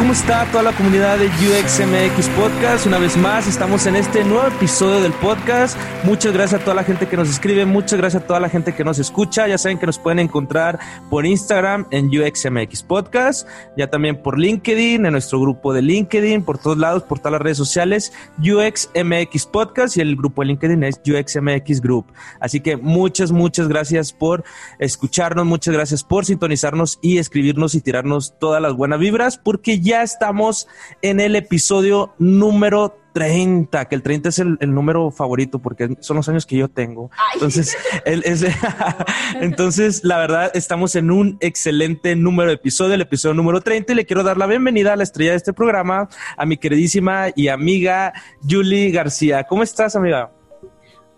¿Cómo está toda la comunidad de UXMX Podcast? Una vez más, estamos en este nuevo episodio del podcast. Muchas gracias a toda la gente que nos escribe, muchas gracias a toda la gente que nos escucha. Ya saben que nos pueden encontrar por Instagram en UXMX Podcast, ya también por LinkedIn, en nuestro grupo de LinkedIn, por todos lados, por todas las redes sociales, UXMX Podcast y el grupo de LinkedIn es UXMX Group. Así que muchas, muchas gracias por escucharnos, muchas gracias por sintonizarnos y escribirnos y tirarnos todas las buenas vibras, porque ya estamos en el episodio número 30, que el 30 es el, número favorito porque son los años que yo tengo. Entonces, entonces, la verdad, estamos en un excelente número de episodio, el episodio número 30, y le quiero dar la bienvenida a la estrella de este programa, a mi queridísima y amiga Julie García. ¿Cómo estás, amiga?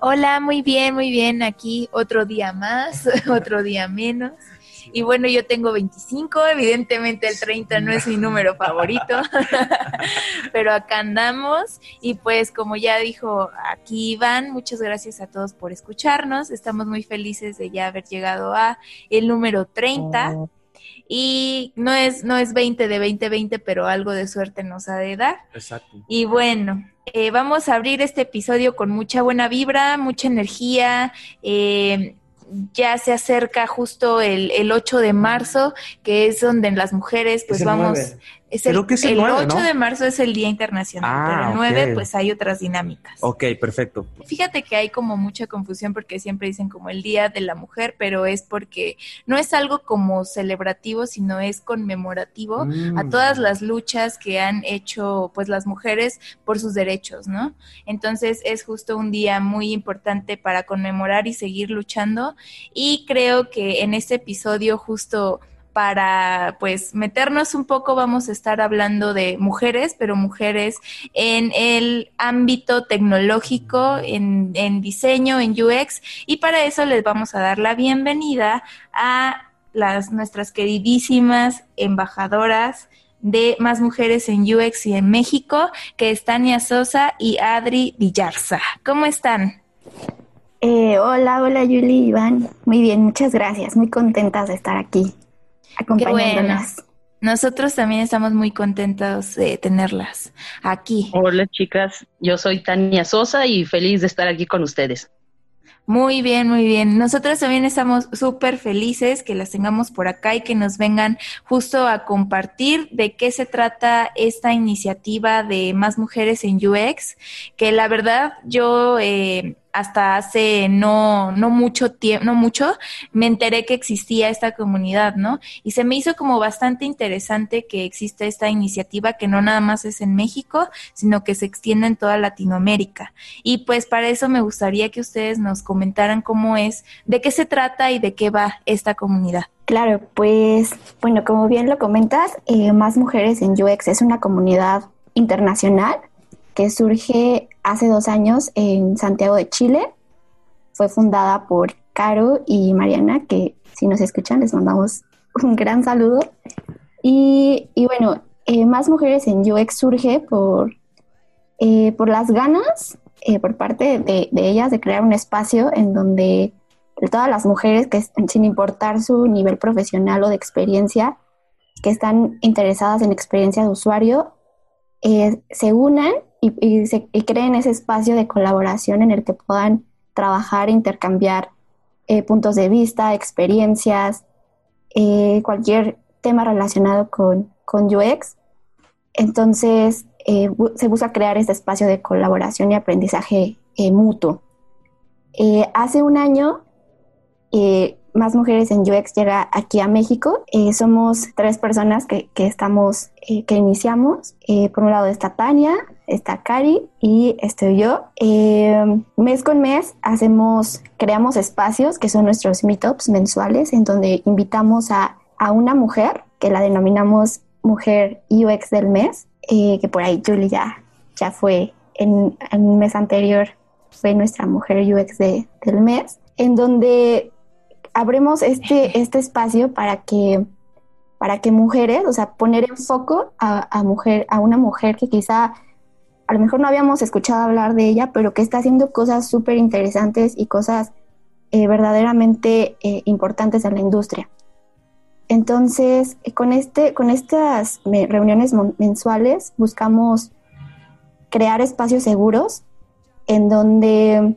Hola, muy bien, muy bien. Aquí otro día más, otro día menos. Y bueno, yo tengo 25, evidentemente el 30 no es mi número favorito, pero acá andamos y pues como ya dijo aquí Iván, muchas gracias a todos por escucharnos, estamos muy felices de ya haber llegado a el número 30. Y no es, no es 20 de 2020, pero algo de suerte nos ha de dar. Exacto. Y bueno, eh, vamos a abrir este episodio con mucha buena vibra, mucha energía. Eh, ya se acerca justo el, el 8 de marzo, que es donde las mujeres pues vamos, es el, que el, 8 de marzo es el Día Internacional, ah, pero el 9 pues hay otras dinámicas. Ok, perfecto. Fíjate que hay como mucha confusión porque siempre dicen como el Día de la Mujer, pero es porque no es algo como celebrativo, sino es conmemorativo a mm. todas las luchas que han hecho pues las mujeres por sus derechos, ¿no? Entonces es justo un día muy importante para conmemorar y seguir luchando y creo que en este episodio justo para pues meternos un poco vamos a estar hablando de mujeres, pero mujeres en el ámbito tecnológico, en, diseño, en UX, y para eso les vamos a dar la bienvenida a las nuestras queridísimas embajadoras de Más Mujeres en UX y en México, que es Tania Sosa y Adri Villarza. ¿Cómo están? Eh, hola, hola Yuli, Iván. Muy bien, muchas gracias. Muy contentas de estar aquí acompañándolas. Nosotros también estamos muy contentos de tenerlas aquí. Hola chicas, yo soy Tania Sosa y feliz de estar aquí con ustedes. Muy bien, muy bien. Nosotros también estamos súper felices que las tengamos por acá y que nos vengan justo a compartir de qué se trata esta iniciativa de más mujeres en UX, que la verdad yo eh, hasta hace no, no mucho tiempo, no mucho, me enteré que existía esta comunidad, ¿no? Y se me hizo como bastante interesante que exista esta iniciativa que no nada más es en México, sino que se extiende en toda Latinoamérica. Y pues para eso me gustaría que ustedes nos comentaran cómo es, de qué se trata y de qué va esta comunidad. Claro, pues bueno, como bien lo comentas, eh, Más Mujeres en UX es una comunidad internacional que surge hace dos años en Santiago de Chile. Fue fundada por Caro y Mariana, que si nos escuchan les mandamos un gran saludo. Y, bueno, eh, Más Mujeres en UX surge por, eh, por las ganas eh, por parte de, de, ellas de crear un espacio en donde todas las mujeres que sin importar su nivel profesional o de experiencia, que están interesadas en experiencia de usuario, se unan y, se, creen ese espacio de colaboración en el que puedan trabajar, intercambiar eh, puntos de vista, experiencias, eh, cualquier tema relacionado con, con UX. Entonces, eh, se busca crear este espacio de colaboración y aprendizaje mutuo. hace un año, Más Mujeres en UX llega aquí a México. Eh, somos tres personas que, que estamos, eh, que iniciamos. Eh, por un lado está Tania, está Cari y estoy yo. mes con mes hacemos, creamos espacios que son nuestros meetups mensuales en donde invitamos a, a una mujer que la denominamos Mujer UX del mes, que por ahí Julie ya, ya fue en, un mes anterior, fue nuestra Mujer UX de, del mes, en donde abrimos este, este espacio para que, para que mujeres, o sea, poner en foco a, mujer, a una mujer que quizá a lo mejor no habíamos escuchado hablar de ella, pero que está haciendo cosas súper interesantes y cosas eh, verdaderamente eh, importantes en la industria. Entonces, con, este, con estas reuniones mensuales buscamos crear espacios seguros en donde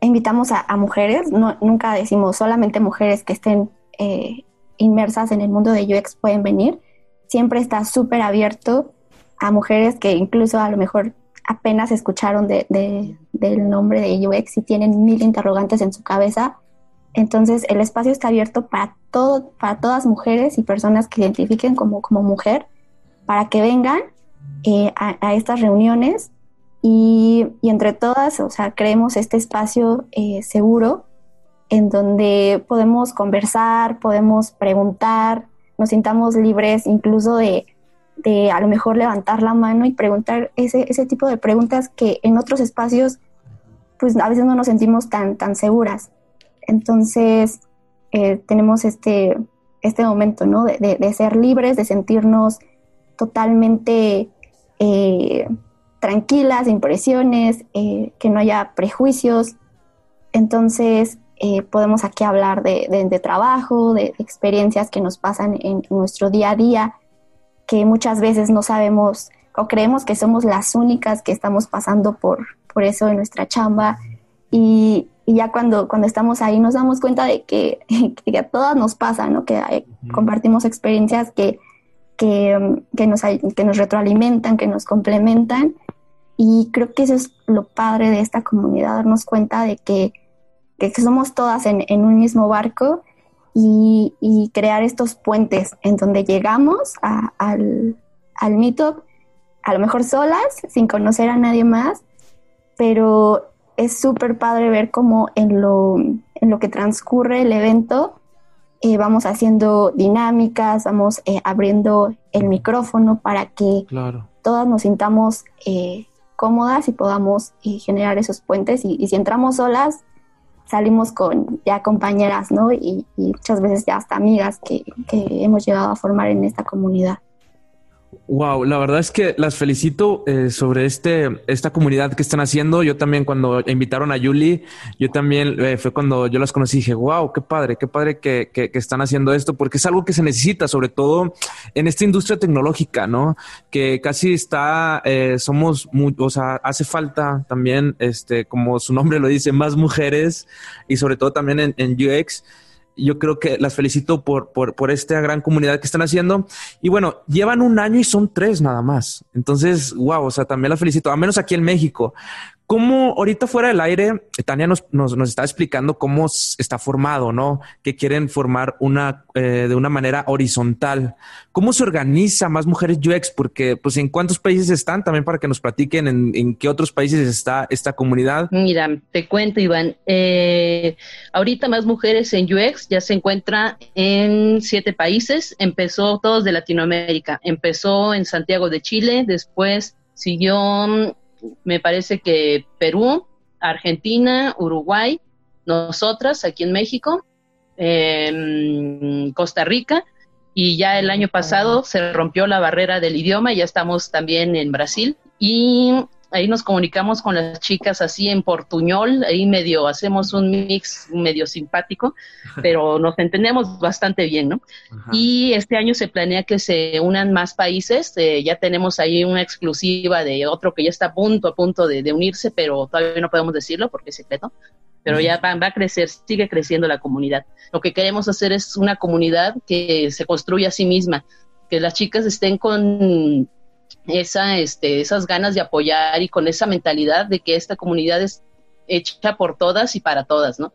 invitamos a, mujeres, no, nunca decimos solamente mujeres que estén eh, inmersas en el mundo de UX pueden venir, siempre está súper abierto a mujeres que incluso a lo mejor apenas escucharon de, del nombre de UX y tienen mil interrogantes en su cabeza. Entonces el espacio está abierto para, todo, para todas mujeres y personas que identifiquen como, como mujer, para que vengan eh, a, a, estas reuniones y, entre todas, o sea, creemos este espacio eh, seguro en donde podemos conversar, podemos preguntar, nos sintamos libres incluso de, a lo mejor levantar la mano y preguntar ese, ese tipo de preguntas que en otros espacios pues a veces no nos sentimos tan, tan seguras. Entonces eh, tenemos este, este momento, ¿no? De, de, ser libres, de sentirnos totalmente... Eh, tranquilas, impresiones, eh, que no haya prejuicios. Entonces, eh, podemos aquí hablar de, trabajo, de, experiencias que nos pasan en, nuestro día a día, que muchas veces no sabemos o creemos que somos las únicas que estamos pasando por, por eso en nuestra chamba. Y, ya cuando, cuando estamos ahí nos damos cuenta de que, a todas nos pasa, ¿no? que compartimos experiencias que, que, que, nos, que nos retroalimentan, que nos complementan y creo que eso es lo padre de esta comunidad, darnos cuenta de que, somos todas en, un mismo barco y, crear estos puentes en donde llegamos al, al meetup, a lo mejor solas, sin conocer a nadie más, pero es súper padre ver cómo en lo, en lo que transcurre el evento eh, vamos haciendo dinámicas, vamos eh, abriendo el micrófono para que todas nos sintamos eh, cómodas y podamos generar esos puentes. Y, si entramos solas, salimos con ya compañeras, ¿no? Y, muchas veces ya hasta amigas que, que hemos llegado a formar en esta comunidad. Wow, la verdad es que las felicito eh, sobre este esta comunidad que están haciendo. Yo también cuando invitaron a Yuli, yo también eh, fue cuando yo las conocí y dije, wow, qué padre, qué padre que, que, están haciendo esto, porque es algo que se necesita, sobre todo en esta industria tecnológica, ¿no? Que casi está, eh, somos, muy, o sea, hace falta también, este, como su nombre lo dice, más mujeres y sobre todo también en, en UX yo creo que las felicito por, por, por, esta gran comunidad que están haciendo. Y bueno, llevan un año y son tres nada más. Entonces, wow, o sea, también las felicito, a menos aquí en México. ¿Cómo ahorita fuera del aire, Tania nos, nos, nos, está explicando cómo está formado, ¿no? Que quieren formar una eh, de una manera horizontal. ¿Cómo se organiza más mujeres UX? Porque, pues, ¿en cuántos países están? También para que nos platiquen en, qué otros países está esta comunidad. Mira, te cuento, Iván. Eh, ahorita más mujeres en UX ya se encuentra en siete países. Empezó todos de Latinoamérica. Empezó en Santiago de Chile, después siguió me parece que Perú, Argentina, Uruguay, nosotras aquí en México, em, Costa Rica, y ya el año pasado se rompió la barrera del idioma, ya estamos también en Brasil, y ahí nos comunicamos con las chicas así en portuñol, ahí medio hacemos un mix medio simpático, pero nos entendemos bastante bien, ¿no? Y este año se planea que se unan más países, eh, ya tenemos ahí una exclusiva de otro que ya está a punto, a punto de, unirse, pero todavía no podemos decirlo porque es secreto, pero ya va, va, a crecer, sigue creciendo la comunidad. Lo que queremos hacer es una comunidad que se construya a sí misma, que las chicas estén con esa, este, esas ganas de apoyar y con esa mentalidad de que esta comunidad es hecha por todas y para todas, ¿no?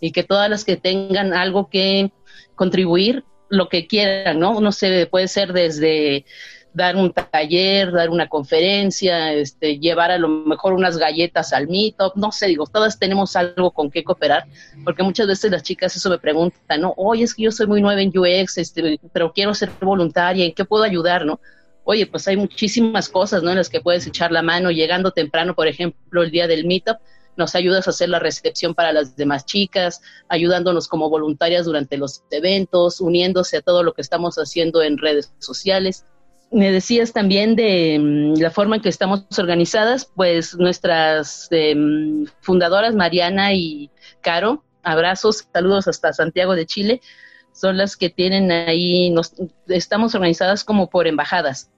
y que todas las que tengan algo que contribuir, lo que quieran, ¿no? No sé, puede ser desde dar un taller, dar una conferencia, este, llevar a lo mejor unas galletas al meetup, no sé, digo, todas tenemos algo con qué cooperar, porque muchas veces las chicas eso me preguntan, ¿no? Oye, es que yo soy muy nueva en UX, este, pero quiero ser voluntaria, ¿en qué puedo ayudar, no? Oye, pues hay muchísimas cosas, ¿no? En las que puedes echar la mano, llegando temprano, por ejemplo, el día del meetup, nos ayudas a hacer la recepción para las demás chicas, ayudándonos como voluntarias durante los eventos, uniéndose a todo lo que estamos haciendo en redes sociales me decías también de mm, la forma en que estamos organizadas, pues nuestras em, fundadoras, Mariana y Caro, abrazos, saludos hasta Santiago de Chile, son las que tienen ahí, nos, estamos organizadas como por embajadas.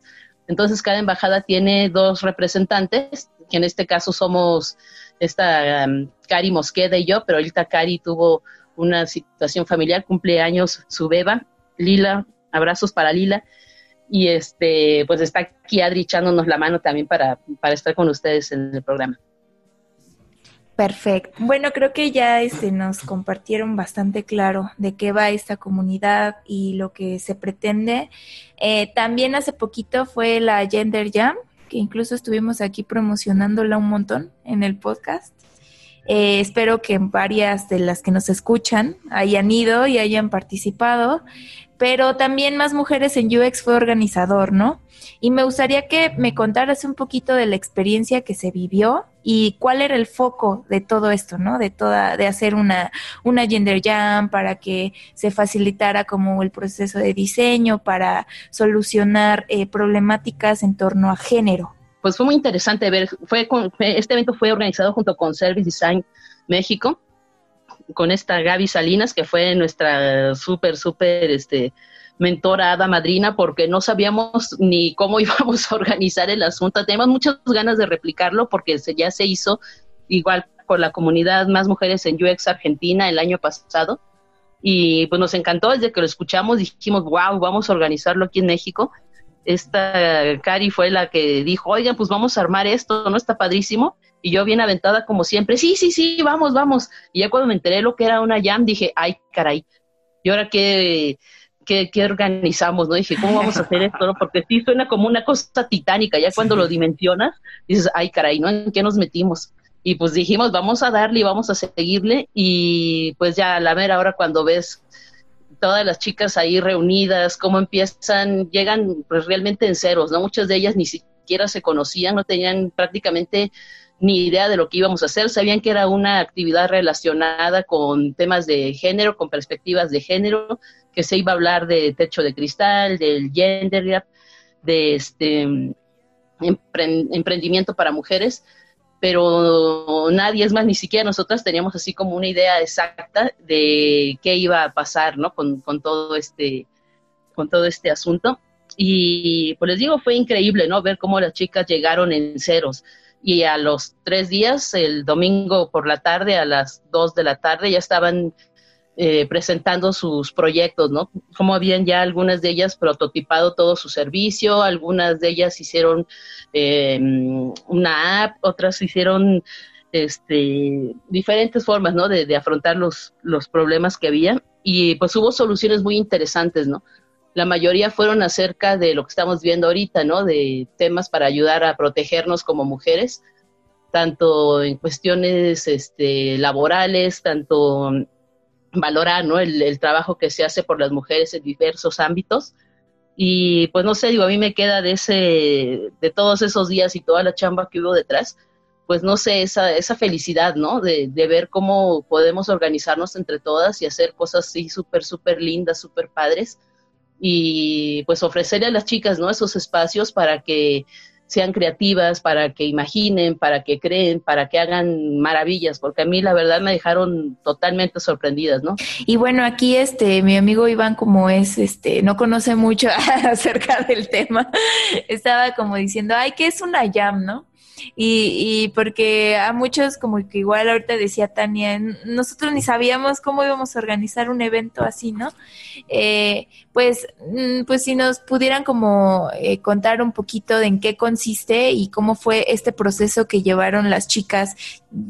Entonces cada embajada tiene dos representantes, que en este caso somos esta um, Cari Mosqueda y yo, pero ahorita Cari tuvo una situación familiar, cumpleaños su beba, Lila, abrazos para Lila, y este, pues está aquí Adri echándonos la mano también para, para estar con ustedes en el programa. Perfecto. Bueno, creo que ya este, nos compartieron bastante claro de qué va esta comunidad y lo que se pretende. Eh, también hace poquito fue la Gender Jam, que incluso estuvimos aquí promocionándola un montón en el podcast. Eh, espero que varias de las que nos escuchan hayan ido y hayan participado pero también Más Mujeres en UX fue organizador, ¿no? Y me gustaría que me contaras un poquito de la experiencia que se vivió y cuál era el foco de todo esto, ¿no? De toda, de hacer una, una gender jam para que se facilitara como el proceso de diseño, para solucionar eh, problemáticas en torno a género. Pues fue muy interesante ver, fue, este evento fue organizado junto con Service Design México con esta Gaby Salinas, que fue nuestra súper, súper, este, mentora, hada madrina, porque no sabíamos ni cómo íbamos a organizar el asunto. Teníamos muchas ganas de replicarlo porque ya se hizo igual con la comunidad Más Mujeres en UX Argentina el año pasado. Y pues nos encantó, desde que lo escuchamos dijimos, wow, vamos a organizarlo aquí en México. Esta Cari fue la que dijo, oigan, pues vamos a armar esto, ¿no? Está padrísimo. Y yo bien aventada como siempre, sí, sí, sí, vamos, vamos. Y ya cuando me enteré lo que era una jam, dije, ay, caray, ¿y ahora qué, qué, qué organizamos? ¿no? Dije, ¿cómo vamos a hacer esto? No? Porque sí suena como una cosa titánica, ya cuando lo dimensionas, dices, ay, caray, ¿no? ¿En qué nos metimos? Y pues dijimos, vamos a darle y vamos a seguirle. Y pues ya a la mera hora cuando ves todas las chicas ahí reunidas, cómo empiezan, llegan pues realmente en ceros, ¿no? Muchas de ellas ni siquiera se conocían, no tenían prácticamente ni idea de lo que íbamos a hacer, sabían que era una actividad relacionada con temas de género, con perspectivas de género, que se iba a hablar de techo de cristal, del gender gap, de este emprendimiento para mujeres, pero nadie, es más, ni siquiera nosotras teníamos así como una idea exacta de qué iba a pasar, ¿no? Con, con todo este, con todo este asunto. Y pues les digo, fue increíble, ¿no? Ver cómo las chicas llegaron en ceros y a los tres días, el domingo por la tarde, a las dos de la tarde, ya estaban eh, presentando sus proyectos, ¿no? Como habían ya algunas de ellas prototipado todo su servicio, algunas de ellas hicieron eh, una app, otras hicieron este, diferentes formas, ¿no? De, afrontar los, los problemas que había y pues hubo soluciones muy interesantes, ¿no? la mayoría fueron acerca de lo que estamos viendo ahorita, ¿no? De temas para ayudar a protegernos como mujeres, tanto en cuestiones este, laborales, tanto valorar, ¿no? El, trabajo que se hace por las mujeres en diversos ámbitos. Y pues no sé, digo, a mí me queda de ese, de todos esos días y toda la chamba que hubo detrás, pues no sé, esa, esa felicidad, ¿no? De, de ver cómo podemos organizarnos entre todas y hacer cosas así súper, súper lindas, súper padres y pues ofrecerle a las chicas, ¿no? Esos espacios para que sean creativas, para que imaginen, para que creen, para que hagan maravillas, porque a mí la verdad me dejaron totalmente sorprendidas, ¿no? Y bueno, aquí este mi amigo Iván como es este no conoce mucho acerca del tema, estaba como diciendo, "Ay, que es una jam, ¿no?" Y, y porque a muchos, como que igual ahorita decía Tania, nosotros ni sabíamos cómo íbamos a organizar un evento así, ¿no? Eh, pues, mm, pues si nos pudieran como eh, contar un poquito de en qué consiste y cómo fue este proceso que llevaron las chicas,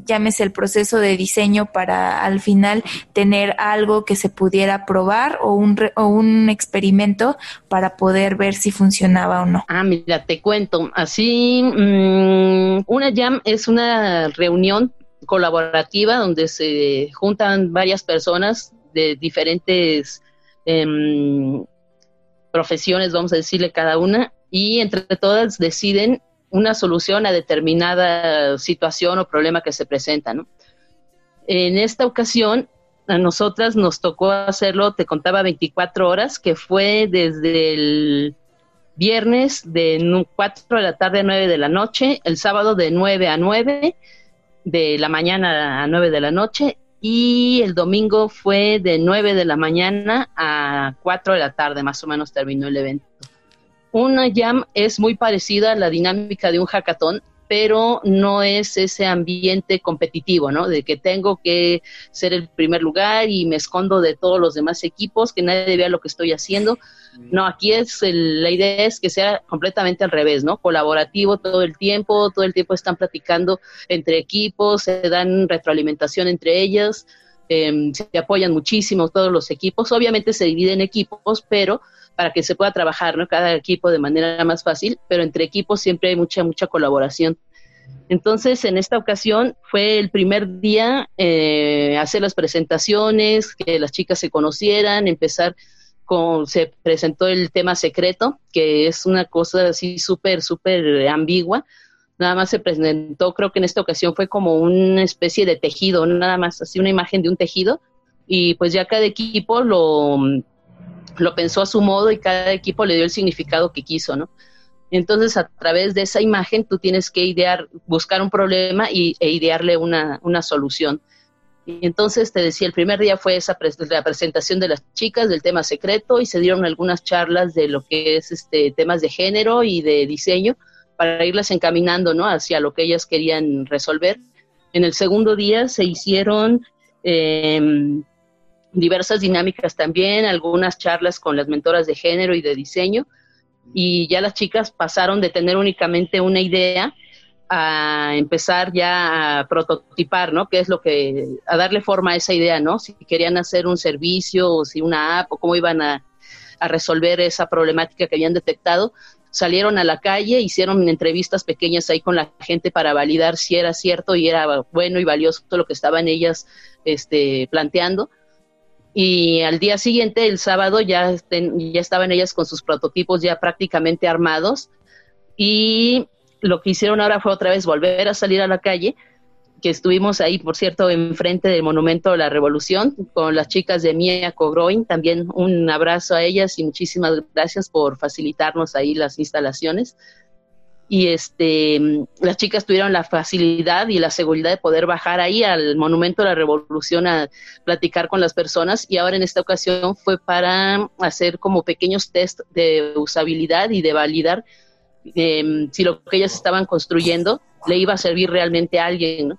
llámese el proceso de diseño para al final tener algo que se pudiera probar o un, o un experimento para poder ver si funcionaba o no. Ah, mira, te cuento. Así, mm, una jam es una reunión colaborativa donde se juntan varias personas de diferentes em, profesiones, vamos a decirle cada una, y entre todas deciden una solución a determinada situación o problema que se presenta. En esta ocasión, a nosotras nos tocó hacerlo, te contaba 24 horas, que fue desde el viernes de 4 de la tarde a 9 de la noche, el sábado de 9 a 9, de la mañana a 9 de la noche, y el domingo fue de 9 de la mañana a 4 de la tarde, más o menos terminó el evento. Una jam es muy parecida a la dinámica de un hackathon, pero no es ese ambiente competitivo, ¿no? De que tengo que ser el primer lugar y me escondo de todos los demás equipos, que nadie vea lo que estoy haciino. No, aquí es la idea es que sea completamente al revés, ¿no? Colaborativo todo el tiempo, todo el tiempo están platicando entre equipos, se dan retroalimentación entre ellas, em, se apoyan muchísimo todos los equipos. Obviamente se dividen equipos, pero para que se pueda trabajar, ¿no? Cada equipo de manera más fácil, pero entre equipos siempre hay mucha, mucha colaboración. Entonces, en esta ocasión fue el primer día eh, hacer las presentaciones, que las chicas se conocieran, empezar se presentó el tema secreto, que es una cosa así súper, súper ambigua. Nada más se presentó, creo que en esta ocasión fue como una especie de tejido, nada más así una imagen de un tejido, y pues ya cada equipo lo lo pensó a su modo y cada equipo le dio el significado que quiso, ¿no? Entonces, a través de esa imagen, tú tienes que idear, buscar un problema y, e idearle una, una solución. Y entonces, te decía, el primer día fue esa la presentación de las chicas del tema secreto y se dieron algunas charlas de lo que es este temas de género y de diseño para irlas encaminando, ¿no? Hacia lo que ellas querían resolver. En el segundo día se hicieron eh, diversas dinámicas también, algunas charlas con las mentoras de género y de diseño, y ya las chicas pasaron de tener únicamente una idea a empezar ya a prototipar, ¿no? ¿Qué es lo que, a darle forma a esa idea, ¿no? Si querían hacer un servicio o si una app o cómo iban a, a resolver esa problemática que habían detectado, salieron a la calle, hicieron entrevistas pequeñas ahí con la gente para validar si era cierto y era bueno y valioso lo que estaban ellas este, planteando y al día siguiente, el sábado, ya, ya estaban ellas con sus prototipos ya prácticamente armados y lo que hicieron ahora fue otra vez volver a salir a la calle, que estuvimos ahí, por cierto, enfrente del Monumento de la Revolución con las chicas de Mia Cogroin, también un abrazo a ellas y muchísimas gracias por facilitarnos ahí las instalaciones. Y este las chicas tuvieron la facilidad y la seguridad de poder bajar ahí al Monumento de la Revolución a platicar con las personas. Y ahora en esta ocasión fue para hacer como pequeños test de usabilidad y de validar em, si lo que ellas estaban construyendo le iba a servir realmente a alguien,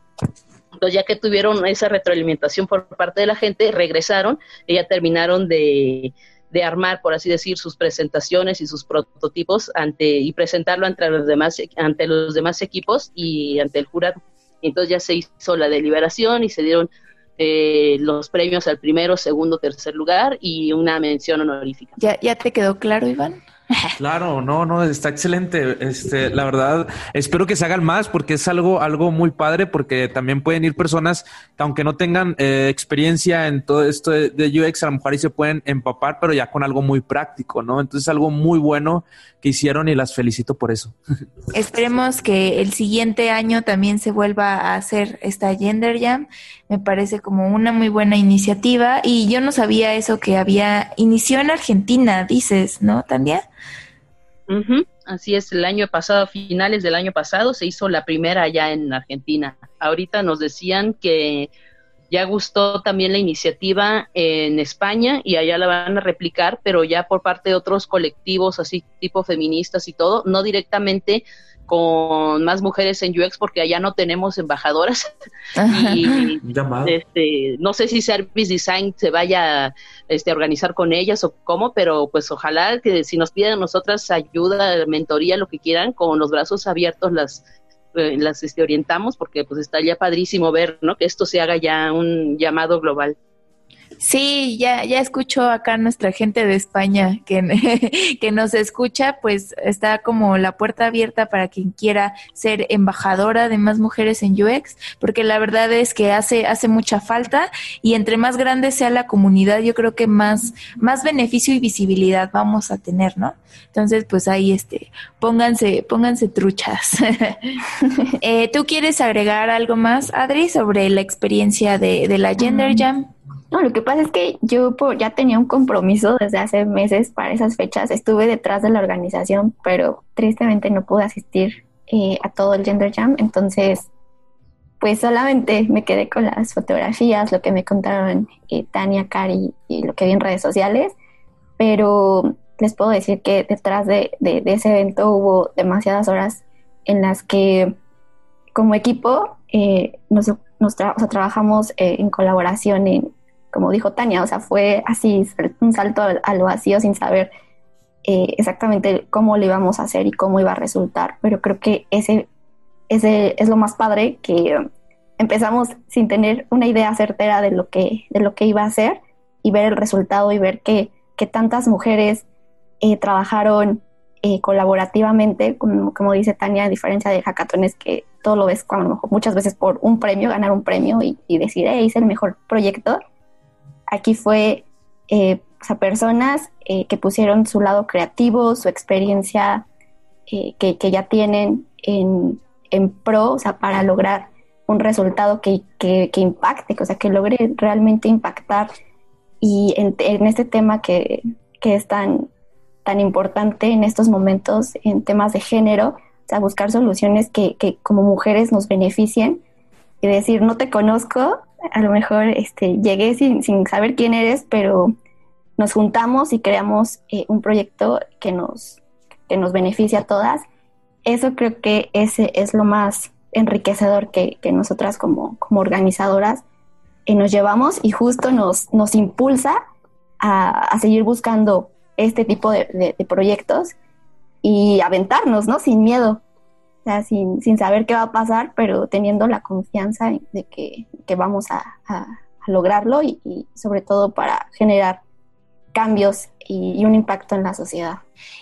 Entonces, ya que tuvieron esa retroalimentación por parte de la gente, regresaron y ya terminaron de, de armar, por así decir, sus presentaciones y sus prototipos ante y presentarlo ante los demás ante los demás equipos y ante el jurado. Entonces ya se hizo la deliberación y se dieron eh, los premios al primero, segundo, tercer lugar y una mención honorífica. ¿Ya, ya te quedó claro, Iván? Claro, no, no, está excelente. Este, la verdad, espero que se hagan más porque es algo, algo muy padre porque también pueden ir personas que aunque no tengan eh, experiencia en todo esto de, UX, a lo mejor ahí se pueden empapar, pero ya con algo muy práctico, ¿no? Entonces algo muy bueno que hicieron y las felicito por eso. Esperemos que el siguiente año también se vuelva a hacer esta Gender Jam. Me parece como una muy buena iniciativa y yo no sabía eso que había inició en Argentina, dices, ¿no? También. Así es, el año pasado, finales del año pasado, se hizo la primera allá en Argentina. Ahorita nos decían que ya gustó también la iniciativa en España y allá la van a replicar, pero ya por parte de otros colectivos así tipo feministas y todo, no directamente con más mujeres en UX porque allá no tenemos embajadoras y este, no sé si Service Design se vaya este, a organizar con ellas o cómo, pero pues ojalá que si nos piden a nosotras ayuda, mentoría, lo que quieran, con los brazos abiertos las eh, las este, orientamos porque pues está ya padrísimo ver, ¿no? Que esto se haga ya un llamado global. Sí, ya, ya escucho acá nuestra gente de España que, que nos escucha, pues está como la puerta abierta para quien quiera ser embajadora de más mujeres en UX, porque la verdad es que hace, hace mucha falta y entre más grande sea la comunidad, yo creo que más, más beneficio y visibilidad vamos a tener, ¿no? Entonces, pues ahí este, pónganse, pónganse truchas. eh, ¿Tú quieres agregar algo más, Adri, sobre la experiencia de, de la Gender Jam? No, lo que pasa es que yo ya tenía un compromiso desde hace meses para esas fechas. Estuve detrás de la organización, pero tristemente no pude asistir eh, a todo el Gender Jam. Entonces, pues solamente me quedé con las fotografías, lo que me contaron eh, Tania, Cari y lo que vi en redes sociales. Pero les puedo decir que detrás de, ese evento hubo demasiadas horas en las que como equipo eh, nos, trabajamos en colaboración en como dijo Tania, o sea, fue así un salto al, vacío sin saber eh, exactamente cómo lo íbamos a hacer y cómo iba a resultar, pero creo que ese, ese es lo más padre que empezamos sin tener una idea certera de lo que, de lo que iba a hacer y ver el resultado y ver que, que tantas mujeres eh, trabajaron eh, colaborativamente, como, como, dice Tania, a diferencia de hackatones que todo lo ves cuando, muchas veces por un premio, ganar un premio y, decir, hey, hice el mejor proyecto. Aquí fue eh, a personas eh, que pusieron su lado creativo, su experiencia eh, que, ya tienen en, pro, o sea, para lograr un resultado que, impacte, o sea, que logre realmente impactar. Y en, este tema que, es tan, tan importante en estos momentos, en temas de género, o sea, buscar soluciones que, que como mujeres nos beneficien y decir, no te conozco, a lo mejor este, llegué sin, sin saber quién eres, pero nos juntamos y creamos eh, un proyecto que nos, que nos beneficia a todas. Eso creo que ese es lo más enriquecedor que, que nosotras como, como organizadoras eh, nos llevamos y justo nos, nos impulsa a, a seguir buscando este tipo de, de, proyectos y aventarnos, ¿no? Sin miedo, sea, sin, sin saber qué va a pasar, pero teniendo la confianza de que, que vamos a, lograrlo y, sobre todo para generar cambios y, un impacto en la sociedad.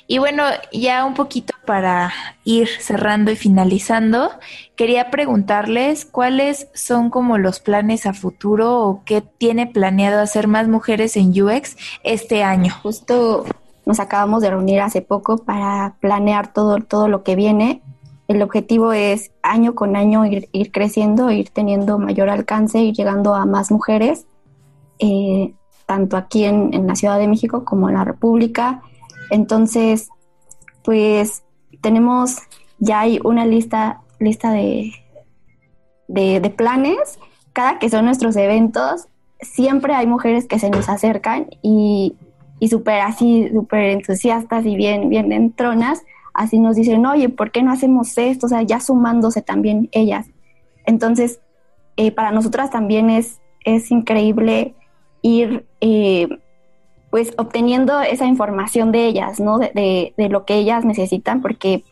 Y bueno, ya un poquito para ir cerrando y finalizando, quería preguntarles cuáles son como los planes a futuro o qué tiene planeado hacer más mujeres en UX este año. Justo nos acabamos de reunir hace poco para planear todo, todo lo que viene el objetivo es año con año ir, creciendo, ir teniendo mayor alcance, ir llegando a más mujeres, eh, tanto aquí en, la Ciudad de México como en la República. Entonces, pues tenemos ya hay una lista, lista de, de, planes. Cada que son nuestros eventos, siempre hay mujeres que se nos acercan y, y súper así, súper entusiastas y bien, bien entronas así nos dicen, oye, ¿por qué no hacemos esto? O sea, ya sumándose también ellas. Entonces, eh, para nosotras también es, es increíble ir eh, pues obteniendo esa información de ellas, ¿no? De, lo que ellas necesitan, porque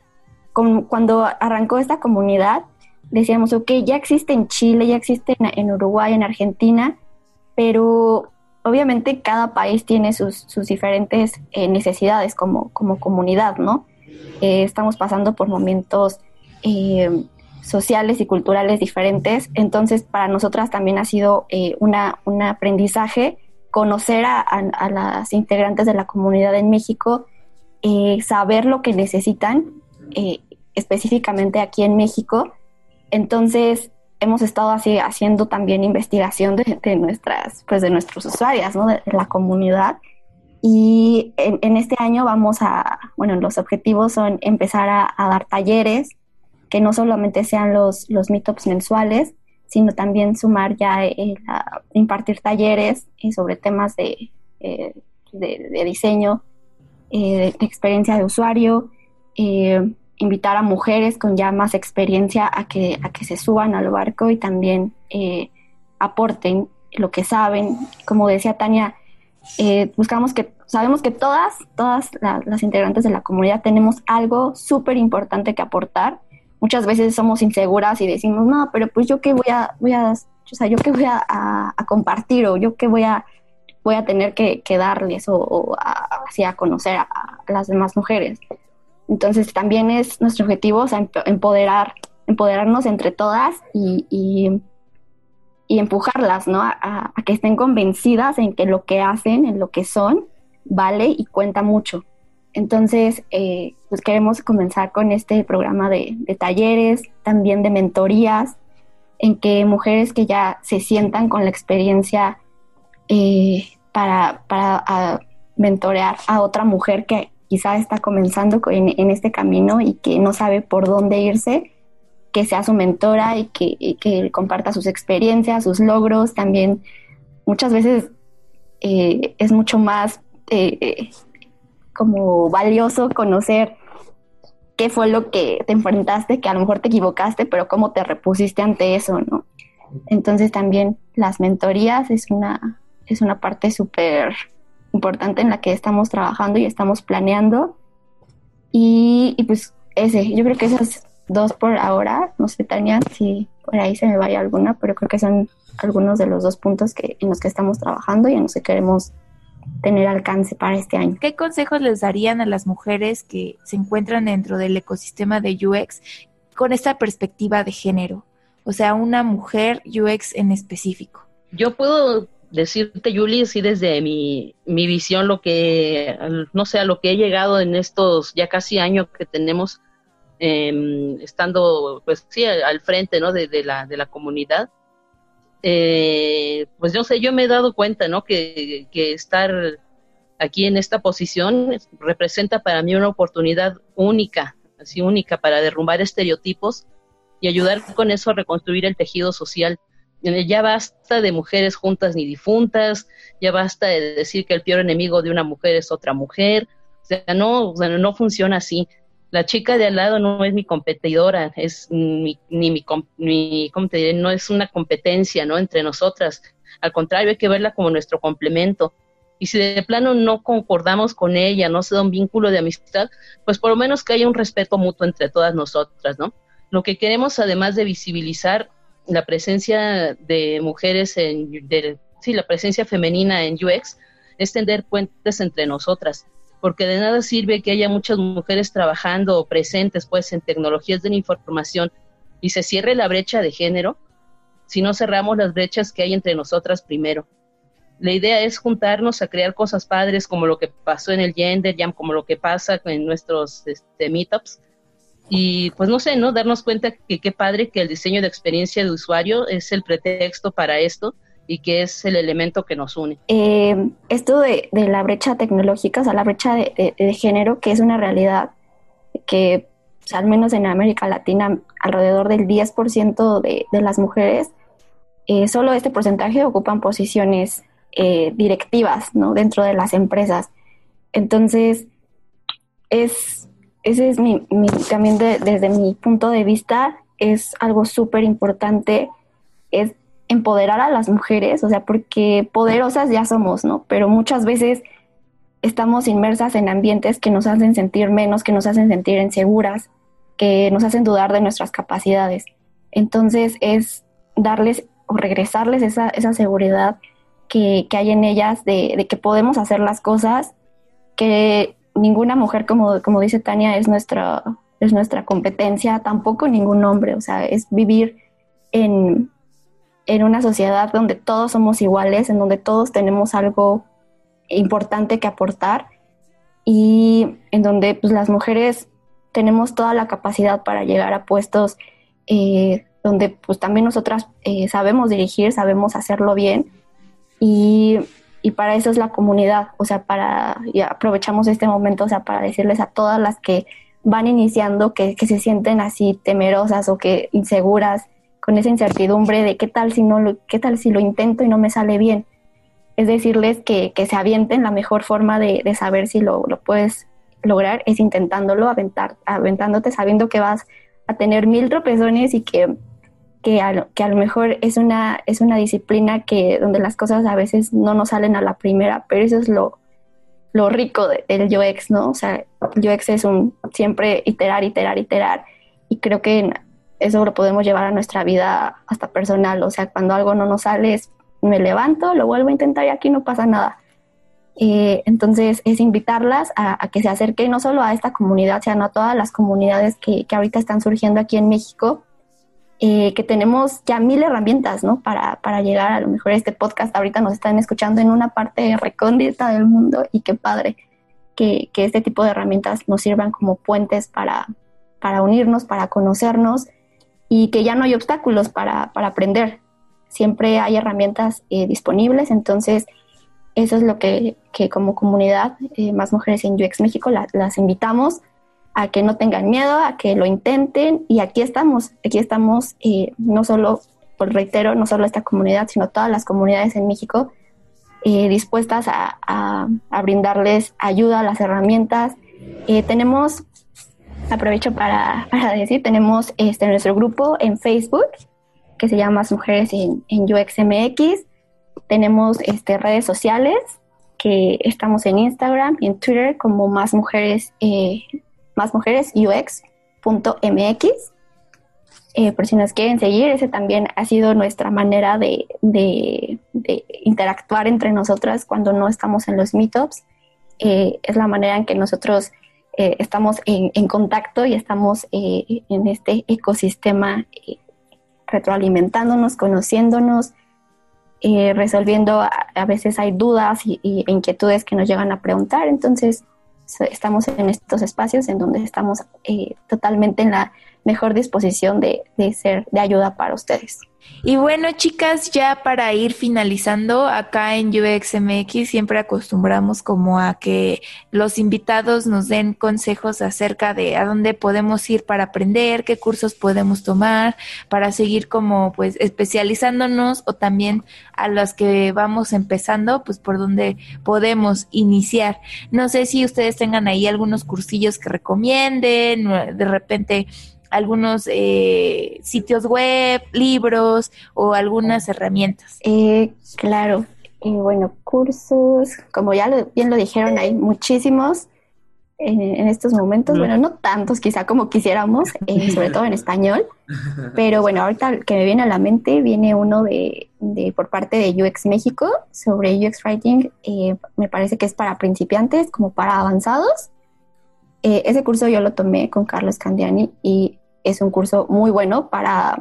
cuando arrancó esta comunidad, decíamos, ok, ya existe en Chile, ya existe en, Uruguay, en Argentina, pero obviamente cada país tiene sus, diferentes eh, necesidades como, como comunidad, ¿no? Eh, estamos pasando por momentos eh, sociales y culturales diferentes. Entonces, para nosotras también ha sido eh, una, un aprendizaje conocer a, las integrantes de la comunidad en México, saber lo que necesitan específicamente aquí en México. Entonces, hemos estado así haciendo también investigación de, nuestras, pues de nuestros usuarias, ¿no? de la comunidad y en, este año vamos a, bueno, los objetivos son empezar a, dar talleres, que no solamente sean los, los meetups mensuales, sino también sumar ya impartir talleres sobre temas de, de, diseño, de, experiencia de usuario, invitar a mujeres con ya más experiencia a que, a que se suban al barco y también aporten lo que saben. Como decía Tania, eh, buscamos que, sabemos que todas, todas las integrantes de la comunidad tenemos algo súper importante que aportar. Muchas veces somos inseguras y decimos, no, pero pues yo qué voy a, voy a, o sea, yo qué voy a, compartir o yo qué voy a, voy a tener que, darles o, así a conocer a, las demás mujeres. Entonces también es nuestro objetivo, empoderar, empoderarnos entre todas y y empujarlas, ¿no? A, que estén convencidas en que lo que hacen, en lo que son, vale y cuenta mucho. Entonces, eh, pues queremos comenzar con este programa de, talleres, también de mentorías, en que mujeres que ya se sientan con la experiencia eh, para, para mentorear a otra mujer que quizá está comenzando en este camino y que no sabe por dónde irse, que sea su mentora y que, comparta sus experiencias, sus logros. También muchas veces eh, es mucho más eh, como valioso conocer qué fue lo que te enfrentaste, que a lo mejor te equivocaste, pero cómo te repusiste ante eso, ¿no? Entonces también las mentorías es una, es una parte súper importante en la que estamos trabajando y estamos planeando. Y, pues ese, yo creo que esas dos por ahora. No sé, Tania, si por ahí se me vaya alguna, pero creo que son algunos de los dos puntos que, en los que estamos trabajando y en los que queremos tener alcance para este año. ¿Qué consejos les darían a las mujeres que se encuentran dentro del ecosistema de UX con esta perspectiva de género? O sea, una mujer UX en específico. Yo puedo decirte, Julie, sí desde mi, mi visión, lo que, no sé, a lo que he llegado en estos ya casi años que tenemos eh, estando, pues sí, al frente, ¿no? De, la, de la comunidad. Eh, pues yo sé, yo me he dado cuenta, ¿no? Que, que estar aquí en esta posición representa para mí una oportunidad única, así única, para derrumbar estereotipos y ayudar con eso a reconstruir el tejido social. Ya basta de mujeres juntas ni difuntas, ya basta de decir que el peor enemigo de una mujer es otra mujer. O sea, no, o sea, no funciona así la chica de al lado no es mi competidora, es ni mi, ¿cómo te diré? No es una competencia, ¿no? Entre nosotras. Al contrario, hay que verla como nuestro complemento. Y si de plano no concordamos con ella, no se da un vínculo de amistad, pues por lo menos que haya un respeto mutuo entre todas nosotras, ¿no? Lo que queremos, además de visibilizar la presencia de mujeres en, sí, la presencia femenina en UX, es tender puentes entre nosotras porque de nada sirve que haya muchas mujeres trabajando o presentes pues en tecnologías de la información y se cierre la brecha de género si no cerramos las brechas que hay entre nosotras primero. La idea es juntarnos a crear cosas padres como lo que pasó en el Gender Jam, como lo que pasa en nuestros este, meetups. Y pues no sé, ¿no? Darnos cuenta que qué padre que el diseño de experiencia de usuario es el pretexto para esto y que es el elemento que nos une. Eh, esto de, la brecha tecnológica, o sea, la brecha de, género, que es una realidad que, al menos en América Latina, alrededor del 10% de, de las mujeres, eh, solo este porcentaje ocupan posiciones eh, directivas ¿no? dentro de las empresas. Entonces, es, ese es mi, mi también desde mi punto de vista, es algo súper importante, es empoderar a las mujeres, o sea, porque poderosas ya somos, ¿no? Pero muchas veces estamos inmersas en ambientes que nos hacen sentir menos, que nos hacen sentir inseguras, que nos hacen dudar de nuestras capacidades. Entonces es darles o regresarles esa, esa seguridad que, que, hay en ellas de, de, que podemos hacer las cosas, que ninguna mujer, como, como dice Tania, es nuestra, es nuestra competencia, tampoco ningún hombre, o sea, es vivir en, en una sociedad donde todos somos iguales, en donde todos tenemos algo importante que aportar y en donde pues, las mujeres tenemos toda la capacidad para llegar a puestos eh, donde pues también nosotras eh, sabemos dirigir, sabemos hacerlo bien y, y, para eso es la comunidad, o sea, para, y aprovechamos este momento, o sea, para decirles a todas las que van iniciando que, que se sienten así temerosas o que inseguras con esa incertidumbre de qué tal si no lo, qué tal si lo intento y no me sale bien. Es decirles que, que se avienten, la mejor forma de, de saber si lo, lo, puedes lograr es intentándolo, aventar, aventándote, sabiendo que vas a tener mil tropezones y que, que, a, que a lo mejor es una, es una disciplina que donde las cosas a veces no nos salen a la primera, pero eso es lo, lo rico del UX, ¿no? O sea, UX es un siempre iterar, iterar, iterar. Y creo que eso lo podemos llevar a nuestra vida hasta personal. O sea, cuando algo no nos sale, me levanto, lo vuelvo a intentar y aquí no pasa nada. Eh, entonces, es invitarlas a, que se acerquen no solo a esta comunidad, sino a todas las comunidades que, que ahorita están surgiendo aquí en México eh, que tenemos ya mil herramientas, ¿no? Para, para llegar a lo mejor este podcast. Ahorita nos están escuchando en una parte recóndita del mundo y qué padre que, que este tipo de herramientas nos sirvan como puentes para, para unirnos, para conocernos y que ya no hay obstáculos para, para aprender. Siempre hay herramientas eh, disponibles, entonces eso es lo que, que como comunidad, eh, más mujeres en UX México, las invitamos a que no tengan miedo, a que lo intenten y aquí estamos, aquí estamos eh, no solo, por reitero, no solo esta comunidad, sino todas las comunidades en México dispuestas a, brindarles ayuda, las herramientas. Tenemos, aprovecho para, decir, tenemos este, nuestro grupo en Facebook que se llama Mujeres en, en UXMX. Tenemos este, redes sociales que estamos en Instagram y en Twitter como Más Mujeres más mujeres UX.mx. Eh, por si nos quieren seguir, ese también ha sido nuestra manera de, interactuar entre nosotras cuando no estamos en los meetups. Eh, es la manera en que nosotros eh, estamos en, contacto y estamos en este ecosistema retroalimentándonos, conociéndonos, resolviendo, a, veces hay dudas y, y, inquietudes que nos llegan a preguntar. Entonces, estamos en estos espacios en donde estamos eh, totalmente en la mejor disposición de ser de ayuda para ustedes. Y bueno, chicas, ya para ir finalizando, acá en UXMX siempre acostumbramos como a que los invitados nos den consejos acerca de a dónde podemos ir para aprender, qué cursos podemos tomar, para seguir como pues especializándonos o también a los que vamos empezando, pues por dónde podemos iniciar. No sé si ustedes tengan ahí algunos cursillos que recomienden, de repente algunos eh, sitios web, libros o algunas herramientas. Eh, claro, y bueno, cursos, como ya bien lo dijeron, hay muchísimos en, estos momentos, bueno, no tantos quizá como quisiéramos, eh, sobre todo en español, pero bueno, ahorita que me viene a la mente viene uno de, de por parte de UX México sobre UX Writing, me parece que es para principiantes como para avanzados. ese curso yo lo tomé con Carlos Candiani y es un curso muy bueno para,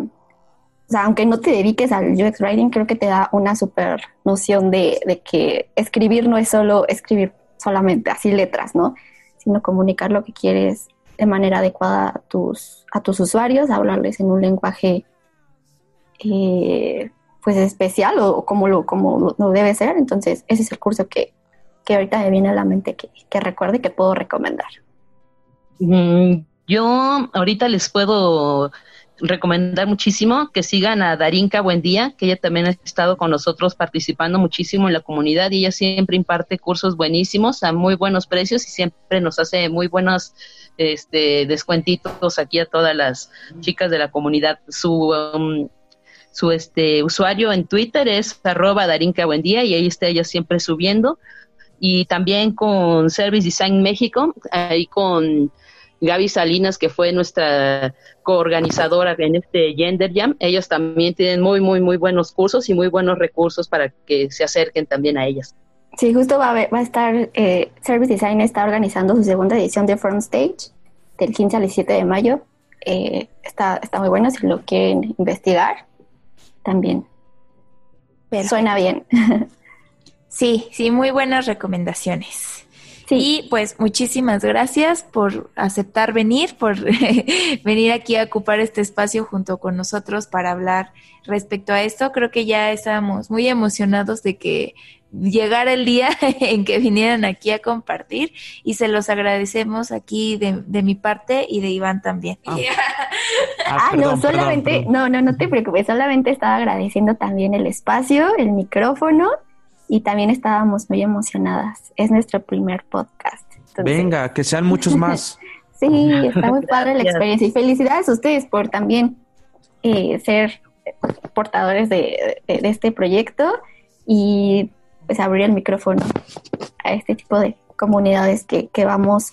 aunque no te dediques al UX Writing, creo que te da una super noción de, de que escribir no es solo escribir solamente así letras, ¿no? Sino comunicar lo que quieres de manera adecuada a tus, usuarios, hablarles en un lenguaje eh, pues especial o, como, lo, como debe ser. Entonces, ese es el curso que, que ahorita me viene a la mente que, que recuerde que puedo recomendar. Mm, yo ahorita les puedo recomendar muchísimo que sigan a Darinka Buendía, que ella también ha estado con nosotros participando muchísimo en la comunidad y ella siempre imparte cursos buenísimos a muy buenos precios y siempre nos hace muy buenos este, descuentitos aquí a todas las chicas de la comunidad. Su um, su este usuario en Twitter es arroba Darinka Buendía y ahí está ella siempre subiendo. Y también con Service Design México, ahí con Gaby Salinas, que fue nuestra coorganizadora en este Gender Jam, ellos también tienen muy, muy, muy buenos cursos y muy buenos recursos para que se acerquen también a ellas. Sí, justo va a, va a estar, eh, Service Design está organizando su segunda edición de Front Stage del 15 al 17 de mayo. Eh, está, está muy bueno si lo quieren investigar también. Suena bien. sí, sí, muy buenas recomendaciones. Y pues muchísimas gracias por aceptar venir, por venir aquí a ocupar este espacio junto con nosotros para hablar respecto a esto. Creo que ya estamos muy emocionados de que llegara el día en que vinieran aquí a compartir y se los agradecemos aquí de, de mi parte y de Iván también. Ah, ah, ah no, solamente, no, no, no te preocupes, solamente estaba agradeciendo también el espacio, el micrófono y también estábamos muy emocionadas. Es nuestro primer podcast. Venga, que sean muchos más. sí, está muy padre la experiencia y felicidades a ustedes por también eh, ser portadores de, de este proyecto y pues abrir el micrófono a este tipo de comunidades que, que vamos,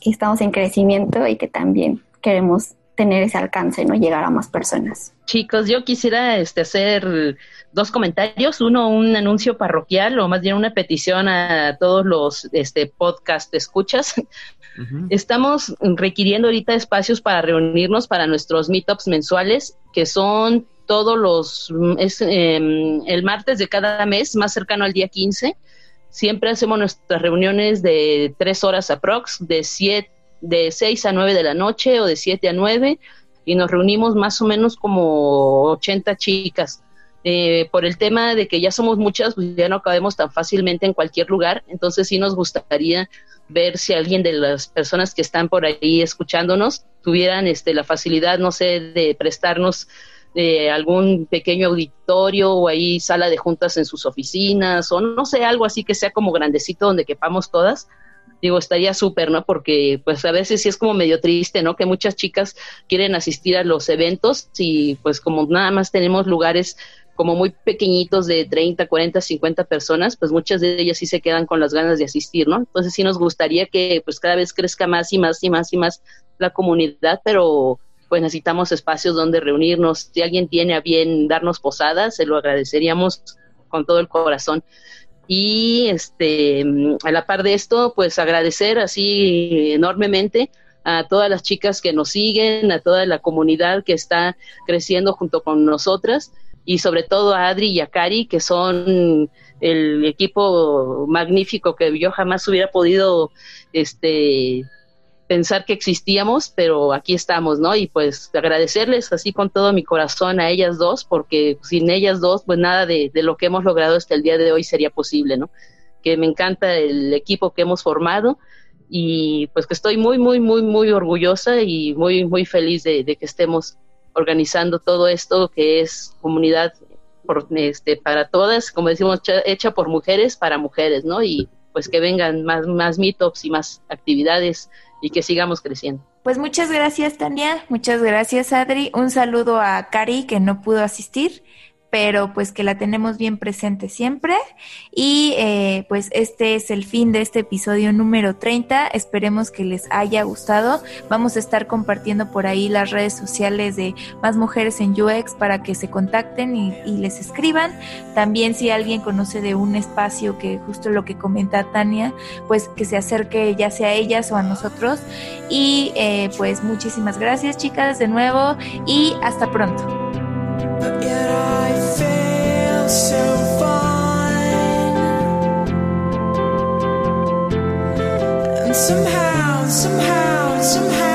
estamos en crecimiento y que también queremos tener ese alcance, ¿no? Llegar a más personas. Chicos, yo quisiera este, hacer dos comentarios. Uno, un anuncio parroquial o más bien una petición a todos los este, podcast escuchas. Estamos requiriendo ahorita espacios para reunirnos para nuestros meetups mensuales, que son todos los, es em, el martes de cada mes, más cercano al día 15. Siempre hacemos nuestras reuniones de tres horas aprox, de siete, de 6 a 9 de la noche o de 7 a 9 y nos reunimos más o menos como 80 chicas. Eh, por el tema de que ya somos muchas, pues ya no cabemos tan fácilmente en cualquier lugar, entonces sí nos gustaría ver si alguien de las personas que están por ahí escuchándonos tuvieran este, la facilidad, no sé, de prestarnos de algún pequeño auditorio o ahí sala de juntas en sus oficinas o no sé, algo así que sea como grandecito donde quepamos todas. Digo, estaría súper, ¿no? Porque pues a veces sí es como medio triste, ¿no? Que muchas chicas quieren asistir a los eventos y pues como nada más tenemos lugares como muy pequeñitos de 30, 40, 50 personas, pues muchas de ellas sí se quedan con las ganas de asistir, ¿no? Entonces sí nos gustaría que pues cada vez crezca más y más y más y más la comunidad, pero pues necesitamos espacios donde reunirnos. Si alguien tiene a bien darnos posadas, se lo agradeceríamos con todo el corazón. Y este, a la par de esto, pues agradecer así enormemente a todas las chicas que nos siguen, a toda la comunidad que está creciendo junto con nosotras y sobre todo a Adri y a Cari, que son el equipo magnífico que yo jamás hubiera podido este, pensar que existíamos, pero aquí estamos, ¿no? Y pues agradecerles así con todo mi corazón a ellas dos, porque sin ellas dos, pues nada de, lo que hemos logrado hasta el día de hoy sería posible, ¿no? Que me encanta el equipo que hemos formado y pues que estoy muy, muy, muy, muy orgullosa y muy, muy feliz de, que estemos organizando todo esto que es comunidad por, este, para todas, como decimos, hecha por mujeres para mujeres, ¿no? Y pues que vengan más, más meetups y más actividades y que sigamos creciendo. Pues muchas gracias, Tania. Muchas gracias, Adri. Un saludo a Cari, que no pudo asistir pero pues que la tenemos bien presente siempre. Y eh, pues este es el fin de este episodio número 30. Esperemos que les haya gustado. Vamos a estar compartiendo por ahí las redes sociales de Más Mujeres en UX para que se contacten y, les escriban. También si alguien conoce de un espacio que justo lo que comenta Tania, pues que se acerque ya sea a ellas o a nosotros. Y eh, pues muchísimas gracias chicas de nuevo y hasta pronto. Somehow, somehow, somehow.